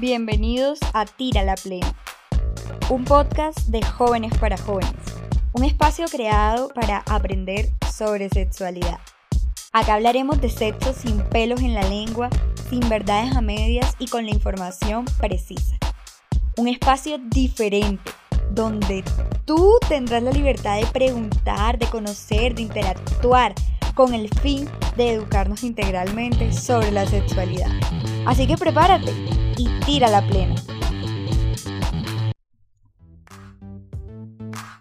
Bienvenidos a Tira la Plena, un podcast de jóvenes para jóvenes, un espacio creado para aprender sobre sexualidad. Acá hablaremos de sexo sin pelos en la lengua, sin verdades a medias y con la información precisa. Un espacio diferente, donde tú tendrás la libertad de preguntar, de conocer, de interactuar, con el fin de educarnos integralmente sobre la sexualidad. Así que prepárate y tira la plena.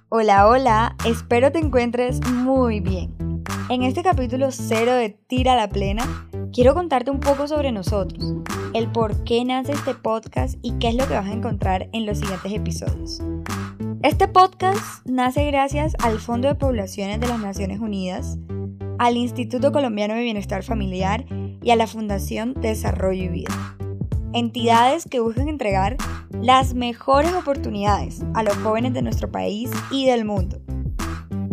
Hola, hola, espero te encuentres muy bien. En este capítulo cero de Tira la Plena, quiero contarte un poco sobre nosotros, el por qué nace este podcast y qué es lo que vas a encontrar en los siguientes episodios. Este podcast nace gracias al Fondo de Poblaciones de las Naciones Unidas, al Instituto Colombiano de Bienestar Familiar y a la Fundación Desarrollo y Vida. Entidades que buscan entregar las mejores oportunidades a los jóvenes de nuestro país y del mundo.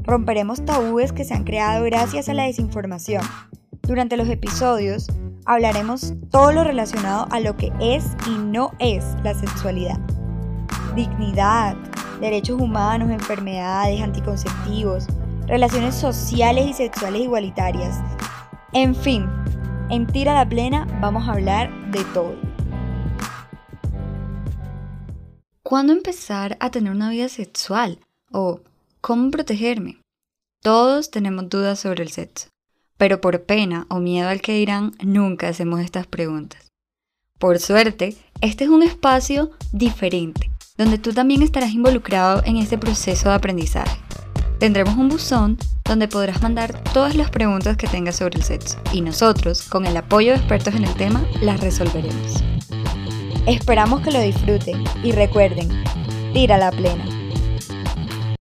Romperemos tabúes que se han creado gracias a la desinformación. Durante los episodios hablaremos todo lo relacionado a lo que es y no es la sexualidad. Dignidad, derechos humanos, enfermedades, anticonceptivos, relaciones sociales y sexuales igualitarias. En fin, en Tira la Plena vamos a hablar de todo. ¿Cuándo empezar a tener una vida sexual? ¿O cómo protegerme? Todos tenemos dudas sobre el sexo, pero por pena o miedo al que dirán, nunca hacemos estas preguntas. Por suerte, este es un espacio diferente, donde tú también estarás involucrado en este proceso de aprendizaje. Tendremos un buzón donde podrás mandar todas las preguntas que tengas sobre el sexo y nosotros, con el apoyo de expertos en el tema, las resolveremos. Esperamos que lo disfruten y recuerden, tira la plena.